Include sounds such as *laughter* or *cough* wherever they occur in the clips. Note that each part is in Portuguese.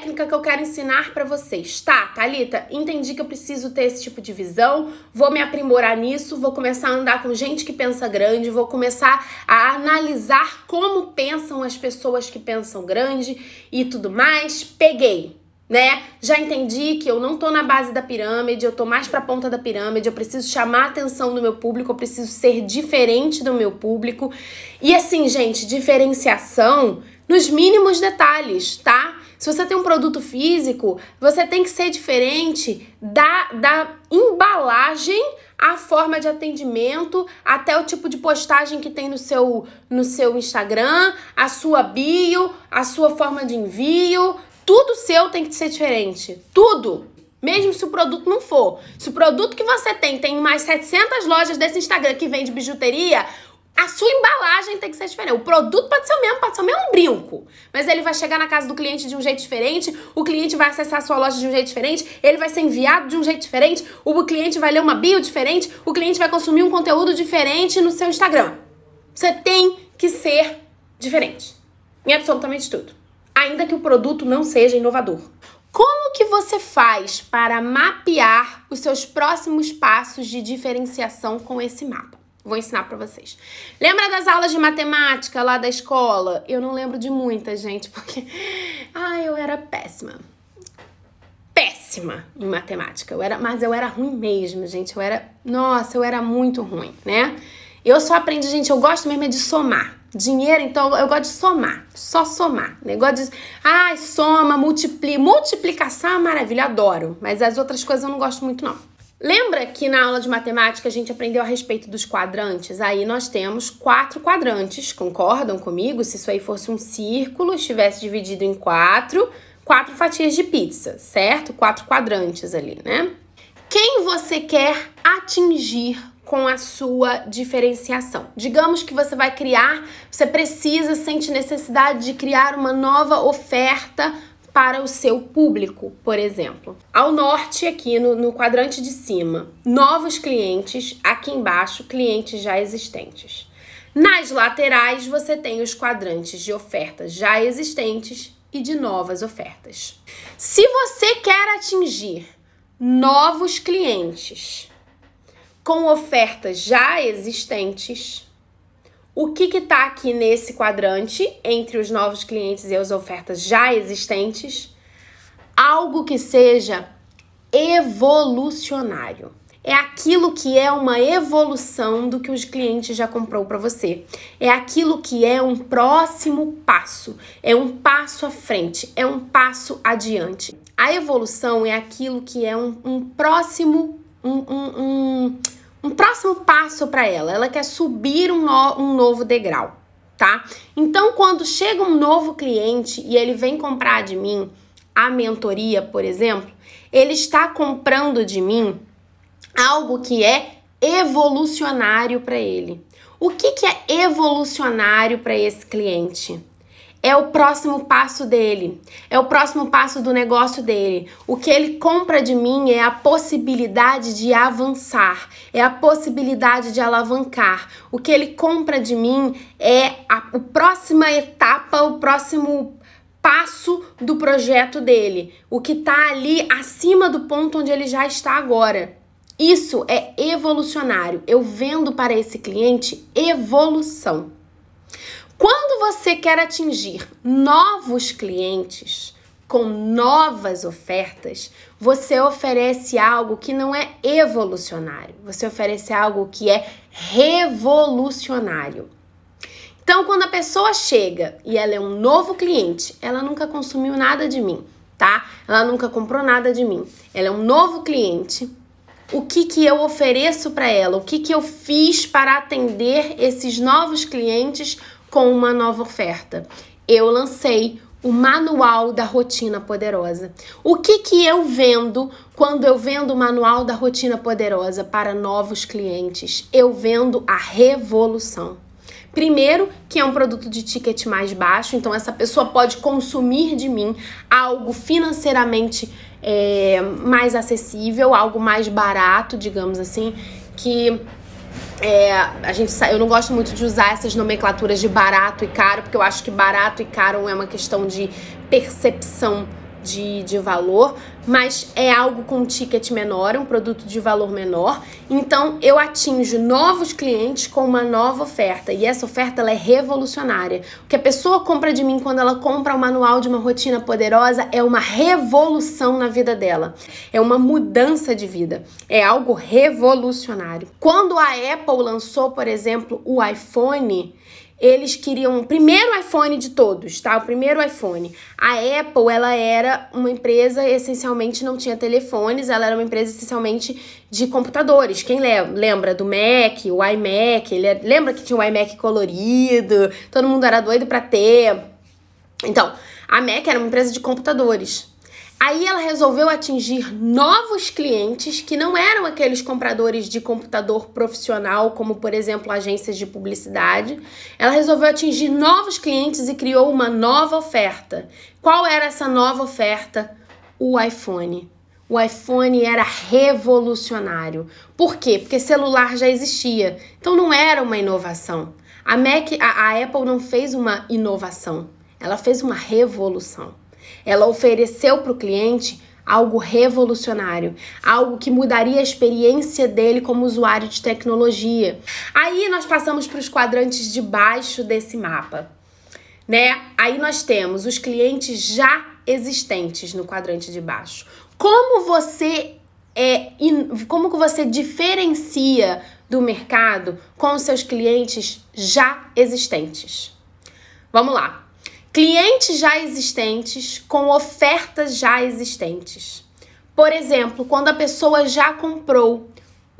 técnica que eu quero ensinar para vocês. Tá, Thalita, entendi que eu preciso ter esse tipo de visão, vou me aprimorar nisso, vou começar a andar com gente que pensa grande, vou começar a analisar como pensam as pessoas que pensam grande e tudo mais. Peguei, né? Já entendi que eu não tô na base da pirâmide, eu tô mais pra ponta da pirâmide, eu preciso chamar a atenção do meu público, eu preciso ser diferente do meu público. E assim, gente, diferenciação nos mínimos detalhes, tá? Se você tem um produto físico, você tem que ser diferente da, da embalagem a forma de atendimento, até o tipo de postagem que tem no seu, no seu Instagram, a sua bio, a sua forma de envio, tudo seu tem que ser diferente. Tudo. Mesmo se o produto não for. Se o produto que você tem tem mais 700 lojas desse Instagram que vende bijuteria, a sua embalagem tem que ser diferente. O produto pode ser o mesmo, pode ser o mesmo brinco. Mas ele vai chegar na casa do cliente de um jeito diferente, o cliente vai acessar a sua loja de um jeito diferente, ele vai ser enviado de um jeito diferente, o cliente vai ler uma bio diferente, o cliente vai consumir um conteúdo diferente no seu Instagram. Você tem que ser diferente. Em absolutamente tudo ainda que o produto não seja inovador. Como que você faz para mapear os seus próximos passos de diferenciação com esse mapa? Vou ensinar para vocês. Lembra das aulas de matemática lá da escola? Eu não lembro de muitas, gente, *laughs* porque ah, eu era péssima. Péssima em matemática. Eu era, mas eu era ruim mesmo, gente. Eu era, nossa, eu era muito ruim, né? Eu só aprendi, gente, eu gosto mesmo é de somar. Dinheiro, então, eu gosto de somar, só somar. Negócio de, ai, soma, multiplica. Multiplicação é maravilha, adoro. Mas as outras coisas eu não gosto muito, não. Lembra que na aula de matemática a gente aprendeu a respeito dos quadrantes? Aí nós temos quatro quadrantes, concordam comigo? Se isso aí fosse um círculo, estivesse dividido em quatro, quatro fatias de pizza, certo? Quatro quadrantes ali, né? Quem você quer atingir com a sua diferenciação. Digamos que você vai criar, você precisa, sente necessidade de criar uma nova oferta para o seu público, por exemplo. Ao norte, aqui no, no quadrante de cima, novos clientes, aqui embaixo, clientes já existentes. Nas laterais, você tem os quadrantes de ofertas já existentes e de novas ofertas. Se você quer atingir novos clientes, com ofertas já existentes. O que está aqui nesse quadrante entre os novos clientes e as ofertas já existentes? Algo que seja evolucionário. É aquilo que é uma evolução do que os clientes já comprou para você. É aquilo que é um próximo passo, é um passo à frente, é um passo adiante. A evolução é aquilo que é um, um próximo, um, um, um um próximo passo para ela. Ela quer subir um, no, um novo degrau, tá? Então, quando chega um novo cliente e ele vem comprar de mim a mentoria, por exemplo, ele está comprando de mim algo que é evolucionário para ele. O que, que é evolucionário para esse cliente? É o próximo passo dele, é o próximo passo do negócio dele. O que ele compra de mim é a possibilidade de avançar, é a possibilidade de alavancar. O que ele compra de mim é a, a próxima etapa, o próximo passo do projeto dele, o que está ali acima do ponto onde ele já está agora. Isso é evolucionário. Eu vendo para esse cliente evolução. Quando você quer atingir novos clientes com novas ofertas, você oferece algo que não é evolucionário, você oferece algo que é revolucionário. Então, quando a pessoa chega e ela é um novo cliente, ela nunca consumiu nada de mim, tá? Ela nunca comprou nada de mim. Ela é um novo cliente. O que que eu ofereço para ela? O que que eu fiz para atender esses novos clientes com uma nova oferta. Eu lancei o manual da rotina poderosa. O que que eu vendo quando eu vendo o manual da rotina poderosa para novos clientes? Eu vendo a revolução. Primeiro, que é um produto de ticket mais baixo, então essa pessoa pode consumir de mim algo financeiramente é, mais acessível, algo mais barato, digamos assim, que é, a gente, eu não gosto muito de usar essas nomenclaturas de barato e caro, porque eu acho que barato e caro é uma questão de percepção de, de valor, mas é algo com um ticket menor, um produto de valor menor. Então eu atinjo novos clientes com uma nova oferta e essa oferta ela é revolucionária. O que a pessoa compra de mim quando ela compra o manual de uma rotina poderosa é uma revolução na vida dela, é uma mudança de vida, é algo revolucionário. Quando a Apple lançou, por exemplo, o iPhone, eles queriam o primeiro iPhone de todos, tá? O primeiro iPhone. A Apple, ela era uma empresa essencialmente não tinha telefones, ela era uma empresa essencialmente de computadores. Quem lembra do Mac, o iMac? É, lembra que tinha o iMac colorido? Todo mundo era doido para ter. Então, a Mac era uma empresa de computadores. Aí ela resolveu atingir novos clientes que não eram aqueles compradores de computador profissional, como por exemplo agências de publicidade. Ela resolveu atingir novos clientes e criou uma nova oferta. Qual era essa nova oferta? O iPhone. O iPhone era revolucionário. Por quê? Porque celular já existia. Então não era uma inovação. A Mac, a, a Apple não fez uma inovação. Ela fez uma revolução. Ela ofereceu para o cliente algo revolucionário, algo que mudaria a experiência dele como usuário de tecnologia. Aí nós passamos para os quadrantes de baixo desse mapa, né? Aí nós temos os clientes já existentes no quadrante de baixo. Como você é, como que você diferencia do mercado com os seus clientes já existentes? Vamos lá clientes já existentes com ofertas já existentes. Por exemplo, quando a pessoa já comprou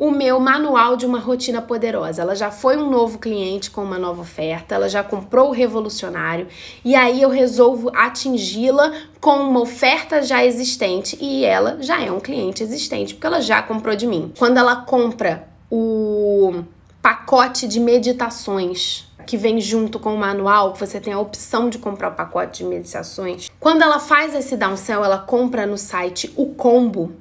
o meu manual de uma rotina poderosa. Ela já foi um novo cliente com uma nova oferta, ela já comprou o revolucionário e aí eu resolvo atingi-la com uma oferta já existente e ela já é um cliente existente porque ela já comprou de mim. Quando ela compra o pacote de meditações que vem junto com o manual, você tem a opção de comprar o pacote de meditações. Quando ela faz esse downsell, ela compra no site o combo.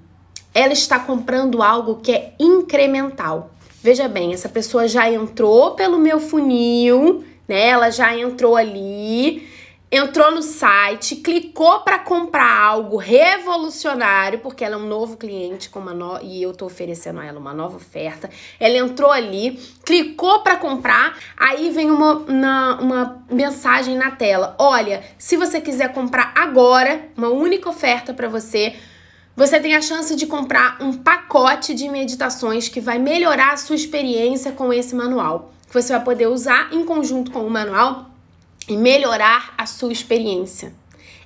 Ela está comprando algo que é incremental. Veja bem, essa pessoa já entrou pelo meu funil, né? Ela já entrou ali entrou no site, clicou para comprar algo revolucionário, porque ela é um novo cliente com uma no... e eu tô oferecendo a ela uma nova oferta. Ela entrou ali, clicou para comprar, aí vem uma, na, uma mensagem na tela: "Olha, se você quiser comprar agora, uma única oferta para você, você tem a chance de comprar um pacote de meditações que vai melhorar a sua experiência com esse manual. Que você vai poder usar em conjunto com o manual e melhorar a sua experiência.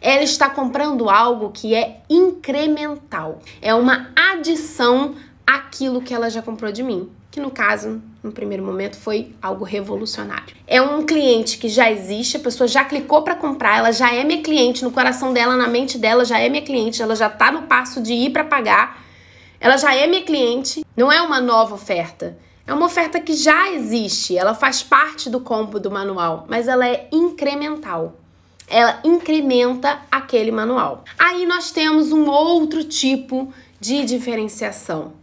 Ela está comprando algo que é incremental, é uma adição àquilo que ela já comprou de mim, que no caso, no primeiro momento, foi algo revolucionário. É um cliente que já existe, a pessoa já clicou para comprar, ela já é minha cliente, no coração dela, na mente dela, já é minha cliente, ela já está no passo de ir para pagar, ela já é minha cliente, não é uma nova oferta. É uma oferta que já existe, ela faz parte do combo do manual, mas ela é incremental. Ela incrementa aquele manual. Aí nós temos um outro tipo de diferenciação,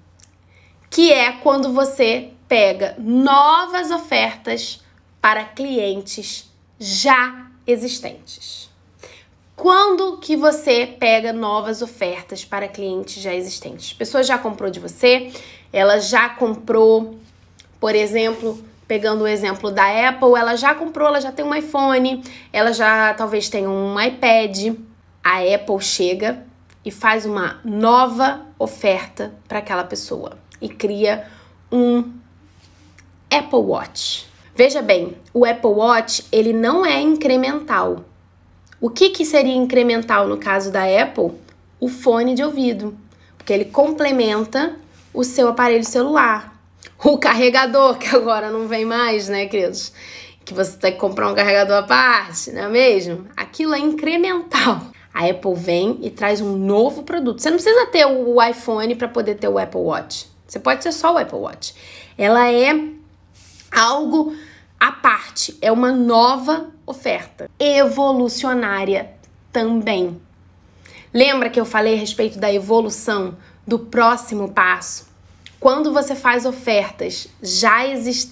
que é quando você pega novas ofertas para clientes já existentes. Quando que você pega novas ofertas para clientes já existentes? Pessoa já comprou de você, ela já comprou por exemplo, pegando o exemplo da Apple, ela já comprou, ela já tem um iPhone, ela já talvez tenha um iPad. A Apple chega e faz uma nova oferta para aquela pessoa e cria um Apple Watch. Veja bem, o Apple Watch ele não é incremental. O que, que seria incremental no caso da Apple? O fone de ouvido, porque ele complementa o seu aparelho celular *laughs* o carregador, que agora não vem mais, né, queridos? Que você tem que comprar um carregador à parte, não é mesmo? Aquilo é incremental. A Apple vem e traz um novo produto. Você não precisa ter o iPhone para poder ter o Apple Watch. Você pode ter só o Apple Watch. Ela é algo à parte, é uma nova oferta, evolucionária também. Lembra que eu falei a respeito da evolução, do próximo passo? Quando você faz ofertas já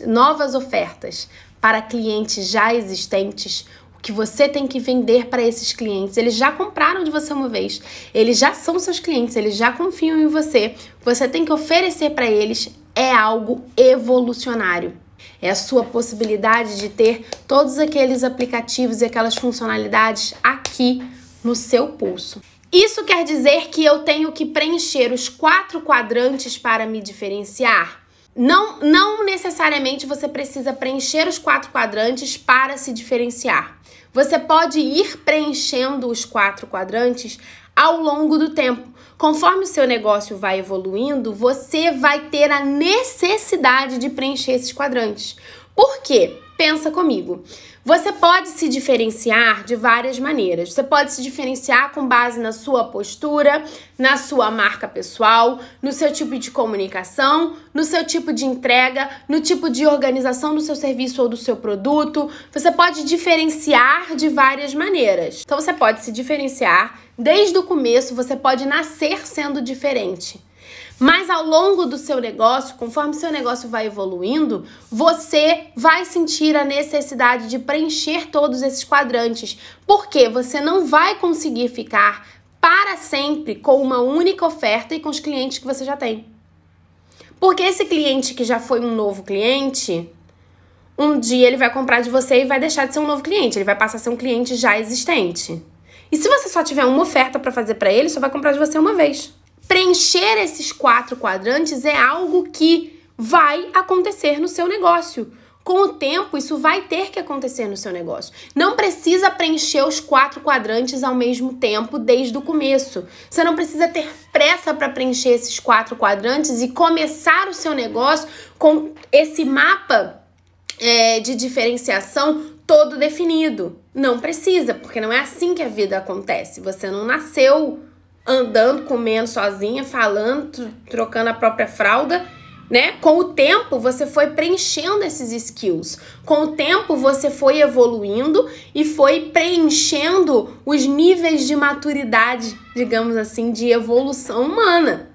novas ofertas para clientes já existentes, O que você tem que vender para esses clientes. Eles já compraram de você uma vez, eles já são seus clientes, eles já confiam em você. Você tem que oferecer para eles é algo evolucionário. É a sua possibilidade de ter todos aqueles aplicativos e aquelas funcionalidades aqui no seu pulso. Isso quer dizer que eu tenho que preencher os quatro quadrantes para me diferenciar? Não, não necessariamente você precisa preencher os quatro quadrantes para se diferenciar. Você pode ir preenchendo os quatro quadrantes ao longo do tempo. Conforme o seu negócio vai evoluindo, você vai ter a necessidade de preencher esses quadrantes. Por quê? Pensa comigo. Você pode se diferenciar de várias maneiras. Você pode se diferenciar com base na sua postura, na sua marca pessoal, no seu tipo de comunicação, no seu tipo de entrega, no tipo de organização do seu serviço ou do seu produto. Você pode diferenciar de várias maneiras. Então você pode se diferenciar desde o começo, você pode nascer sendo diferente. Mas ao longo do seu negócio, conforme seu negócio vai evoluindo, você vai sentir a necessidade de preencher todos esses quadrantes, porque você não vai conseguir ficar para sempre com uma única oferta e com os clientes que você já tem. Porque esse cliente que já foi um novo cliente, um dia ele vai comprar de você e vai deixar de ser um novo cliente, ele vai passar a ser um cliente já existente. E se você só tiver uma oferta para fazer para ele, só vai comprar de você uma vez preencher esses quatro quadrantes é algo que vai acontecer no seu negócio. Com o tempo, isso vai ter que acontecer no seu negócio. Não precisa preencher os quatro quadrantes ao mesmo tempo desde o começo. Você não precisa ter pressa para preencher esses quatro quadrantes e começar o seu negócio com esse mapa é, de diferenciação todo definido. Não precisa, porque não é assim que a vida acontece. Você não nasceu andando, comendo sozinha, falando, trocando a própria fralda, né? Com o tempo você foi preenchendo esses skills. Com o tempo você foi evoluindo e foi preenchendo os níveis de maturidade, digamos assim, de evolução humana.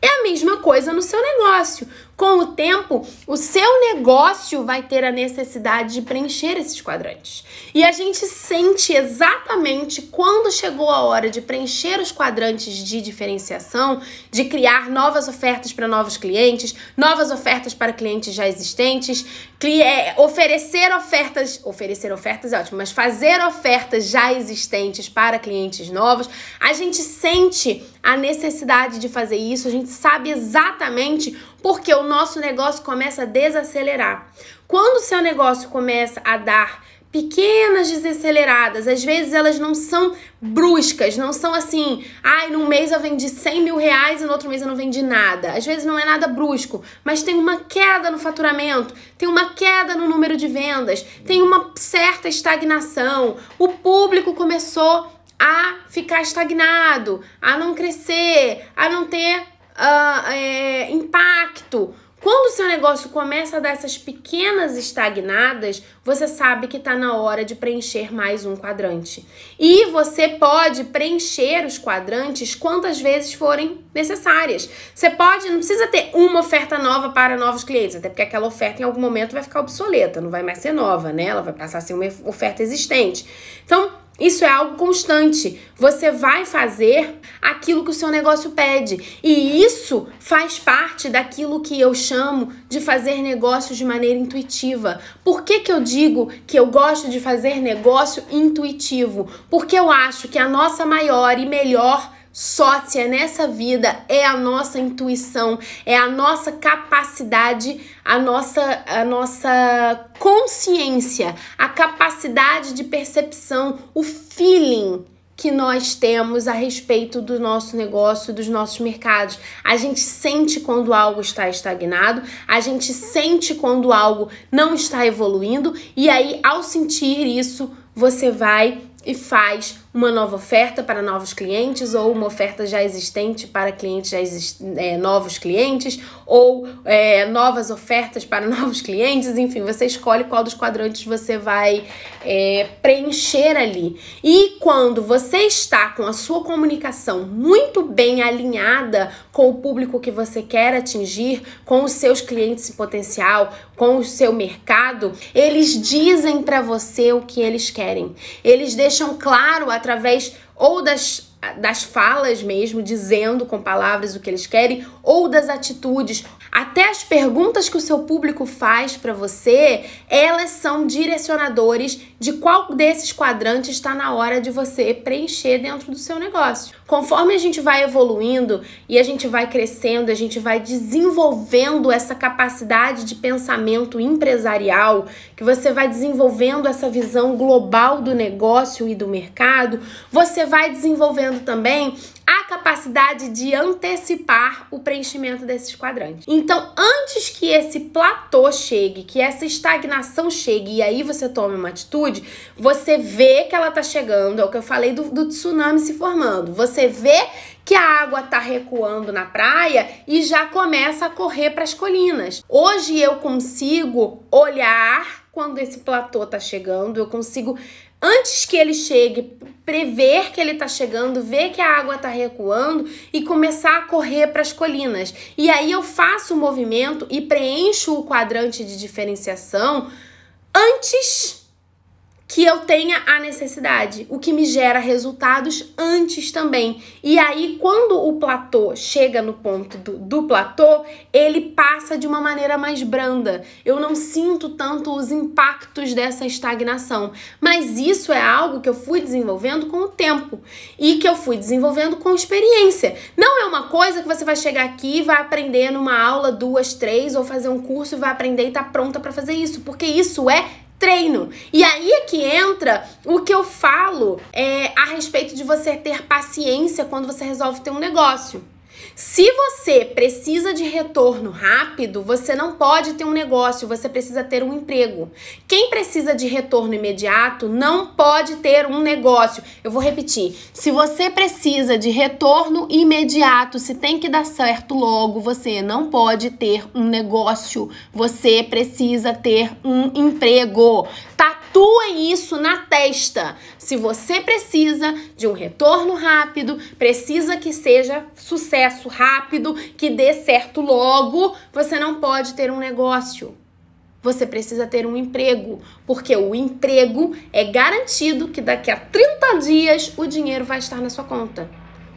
É a mesma coisa no seu negócio. Com o tempo, o seu negócio vai ter a necessidade de preencher esses quadrantes. E a gente sente exatamente quando chegou a hora de preencher os quadrantes de diferenciação, de criar novas ofertas para novos clientes, novas ofertas para clientes já existentes, é, oferecer ofertas, oferecer ofertas é ótimo, mas fazer ofertas já existentes para clientes novos. A gente sente a necessidade de fazer isso, a gente sabe exatamente porque o nosso negócio começa a desacelerar. Quando o seu negócio começa a dar pequenas desaceleradas, às vezes elas não são bruscas, não são assim, ai, num mês eu vendi 100 mil reais e no outro mês eu não vendi nada. Às vezes não é nada brusco, mas tem uma queda no faturamento, tem uma queda no número de vendas, tem uma certa estagnação. O público começou a ficar estagnado, a não crescer, a não ter uh, é, impacto. Quando o seu negócio começa a dar essas pequenas estagnadas, você sabe que está na hora de preencher mais um quadrante. E você pode preencher os quadrantes quantas vezes forem necessárias. Você pode, não precisa ter uma oferta nova para novos clientes, até porque aquela oferta em algum momento vai ficar obsoleta, não vai mais ser nova, né? Ela vai passar a ser uma oferta existente. Então, isso é algo constante. Você vai fazer aquilo que o seu negócio pede. E isso faz parte daquilo que eu chamo de fazer negócios de maneira intuitiva. Por que, que eu digo que eu gosto de fazer negócio intuitivo? Porque eu acho que a nossa maior e melhor sócia nessa vida é a nossa intuição, é a nossa capacidade, a nossa, a nossa consciência, a capacidade de percepção, o feeling que nós temos a respeito do nosso negócio, dos nossos mercados. A gente sente quando algo está estagnado, a gente sente quando algo não está evoluindo, e aí, ao sentir isso, você vai e faz uma nova oferta para novos clientes ou uma oferta já existente para clientes já exist é, novos clientes ou é, novas ofertas para *laughs* novos clientes, enfim, você escolhe qual dos quadrantes você vai é, preencher ali. E quando você está com a sua comunicação muito bem alinhada com o público que você quer atingir, com os seus clientes em potencial, com o seu mercado, eles dizem para você o que eles querem. Eles deixam claro através ou das das falas mesmo, dizendo com palavras o que eles querem, ou das atitudes. Até as perguntas que o seu público faz para você, elas são direcionadores de qual desses quadrantes está na hora de você preencher dentro do seu negócio. Conforme a gente vai evoluindo e a gente vai crescendo, a gente vai desenvolvendo essa capacidade de pensamento empresarial, que você vai desenvolvendo essa visão global do negócio e do mercado, você vai desenvolvendo também a capacidade de antecipar o preenchimento desses quadrantes. Então, antes que esse platô chegue, que essa estagnação chegue e aí você tome uma atitude, você vê que ela tá chegando, é o que eu falei do, do tsunami se formando. Você vê que a água tá recuando na praia e já começa a correr para as colinas. Hoje eu consigo olhar quando esse platô tá chegando, eu consigo antes que ele chegue, prever que ele está chegando, ver que a água está recuando e começar a correr para as colinas. E aí eu faço o movimento e preencho o quadrante de diferenciação antes que eu tenha a necessidade, o que me gera resultados antes também. E aí, quando o platô chega no ponto do, do platô, ele passa de uma maneira mais branda. Eu não sinto tanto os impactos dessa estagnação. Mas isso é algo que eu fui desenvolvendo com o tempo e que eu fui desenvolvendo com experiência. Não é uma coisa que você vai chegar aqui e vai aprender numa aula, duas, três, ou fazer um curso e vai aprender e tá pronta para fazer isso, porque isso é treino. E aí é que entra o que eu falo é, a respeito de você ter paciência quando você resolve ter um negócio. Se você precisa de retorno rápido, você não pode ter um negócio, você precisa ter um emprego. Quem precisa de retorno imediato não pode ter um negócio. Eu vou repetir. Se você precisa de retorno imediato, se tem que dar certo logo, você não pode ter um negócio. Você precisa ter um emprego. Tatuem isso na testa. Se você precisa de um retorno rápido, precisa que seja sucesso rápido, que dê certo logo, você não pode ter um negócio. Você precisa ter um emprego, porque o emprego é garantido que daqui a 30 dias o dinheiro vai estar na sua conta.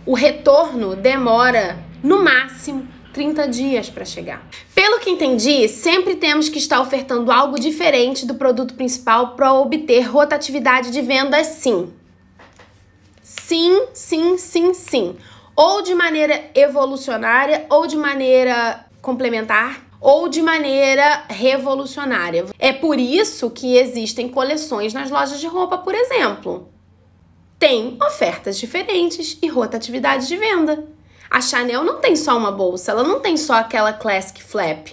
O retorno demora no máximo 30 dias para chegar. Pelo que entendi, sempre temos que estar ofertando algo diferente do produto principal para obter rotatividade de vendas, sim. Sim, sim, sim, sim. Ou de maneira evolucionária, ou de maneira complementar, ou de maneira revolucionária. É por isso que existem coleções nas lojas de roupa, por exemplo. Tem ofertas diferentes e rotatividade de venda. A Chanel não tem só uma bolsa, ela não tem só aquela classic flap,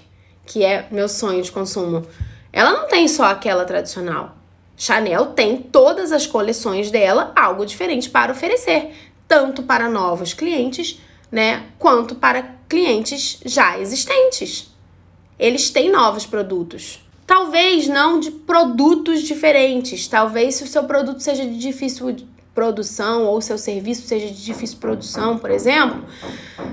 que é meu sonho de consumo. Ela não tem só aquela tradicional. Chanel tem todas as coleções dela algo diferente para oferecer, tanto para novos clientes, né, quanto para clientes já existentes. Eles têm novos produtos. Talvez não de produtos diferentes, talvez se o seu produto seja de difícil produção ou seu serviço seja de difícil produção, por exemplo,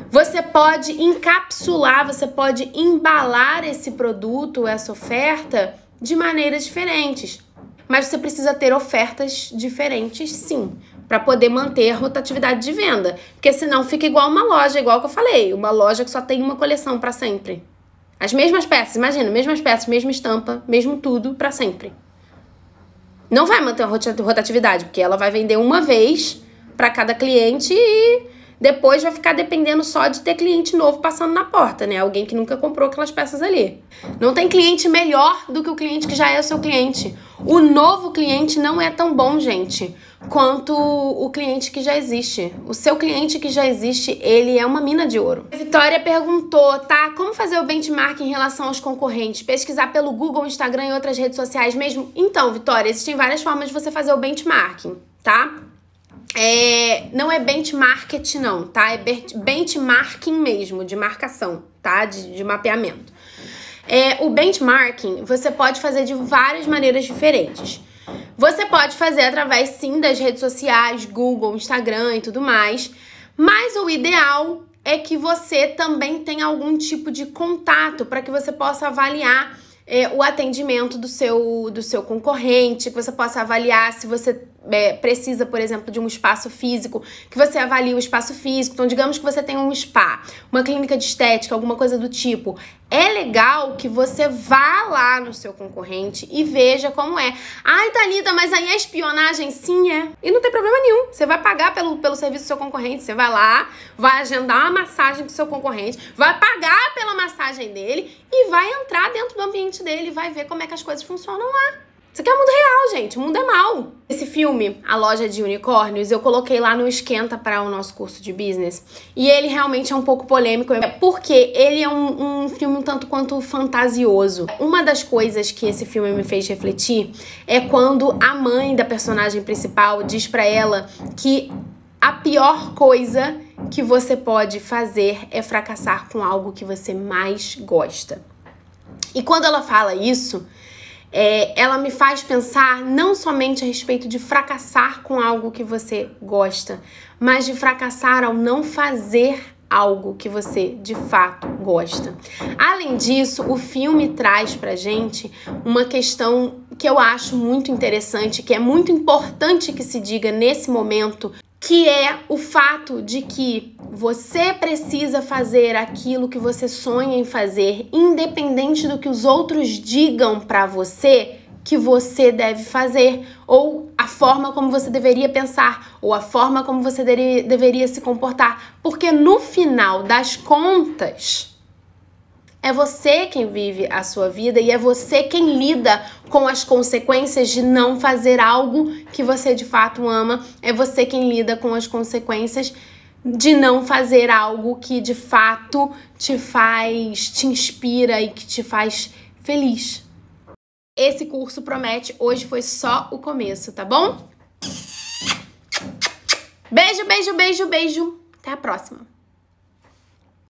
você pode encapsular, você pode embalar esse produto, essa oferta de maneiras diferentes. Mas você precisa ter ofertas diferentes, sim, para poder manter a rotatividade de venda, porque senão fica igual uma loja, igual que eu falei, uma loja que só tem uma coleção para sempre. As mesmas peças, imagina, mesmas peças, mesma estampa, mesmo tudo para sempre não vai manter a rotatividade, porque ela vai vender uma vez para cada cliente e depois vai ficar dependendo só de ter cliente novo passando na porta, né? Alguém que nunca comprou aquelas peças ali. Não tem cliente melhor do que o cliente que já é o seu cliente. O novo cliente não é tão bom, gente, quanto o cliente que já existe. O seu cliente que já existe, ele é uma mina de ouro. A Vitória perguntou, tá? Como fazer o benchmark em relação aos concorrentes? Pesquisar pelo Google, Instagram e outras redes sociais mesmo? Então, Vitória, existem várias formas de você fazer o benchmarking, tá? É, não é benchmark não, tá? É benchmarking mesmo, de marcação, tá? De, de mapeamento. É, o benchmarking você pode fazer de várias maneiras diferentes. Você pode fazer através sim das redes sociais, Google, Instagram e tudo mais, mas o ideal é que você também tenha algum tipo de contato para que você possa avaliar é, o atendimento do seu, do seu concorrente, que você possa avaliar se você é, precisa, por exemplo, de um espaço físico, que você avalie o espaço físico. Então, digamos que você tem um spa, uma clínica de estética, alguma coisa do tipo. É legal que você vá lá no seu concorrente e veja como é. Ai, Thalita, mas aí é espionagem? Sim, é. E não tem problema nenhum. Você vai pagar pelo, pelo serviço do seu concorrente. Você vai lá, vai agendar uma massagem do seu concorrente, vai pagar pela massagem dele e vai entrar dentro do ambiente dele, vai ver como é que as coisas funcionam lá. Isso aqui é o mundo real, gente. O mundo é mal. Esse filme, A Loja de Unicórnios, eu coloquei lá no Esquenta para o nosso curso de business. E ele realmente é um pouco polêmico, porque ele é um, um filme um tanto quanto fantasioso. Uma das coisas que esse filme me fez refletir é quando a mãe da personagem principal diz para ela que a pior coisa que você pode fazer é fracassar com algo que você mais gosta. E quando ela fala isso, é, ela me faz pensar não somente a respeito de fracassar com algo que você gosta, mas de fracassar ao não fazer algo que você de fato gosta. Além disso, o filme traz pra gente uma questão que eu acho muito interessante, que é muito importante que se diga nesse momento que é o fato de que você precisa fazer aquilo que você sonha em fazer, independente do que os outros digam para você que você deve fazer, ou a forma como você deveria pensar, ou a forma como você deveria se comportar, porque no final das contas, é você quem vive a sua vida e é você quem lida com as consequências de não fazer algo que você de fato ama. É você quem lida com as consequências de não fazer algo que de fato te faz, te inspira e que te faz feliz. Esse curso promete, hoje foi só o começo, tá bom? Beijo, beijo, beijo, beijo. Até a próxima.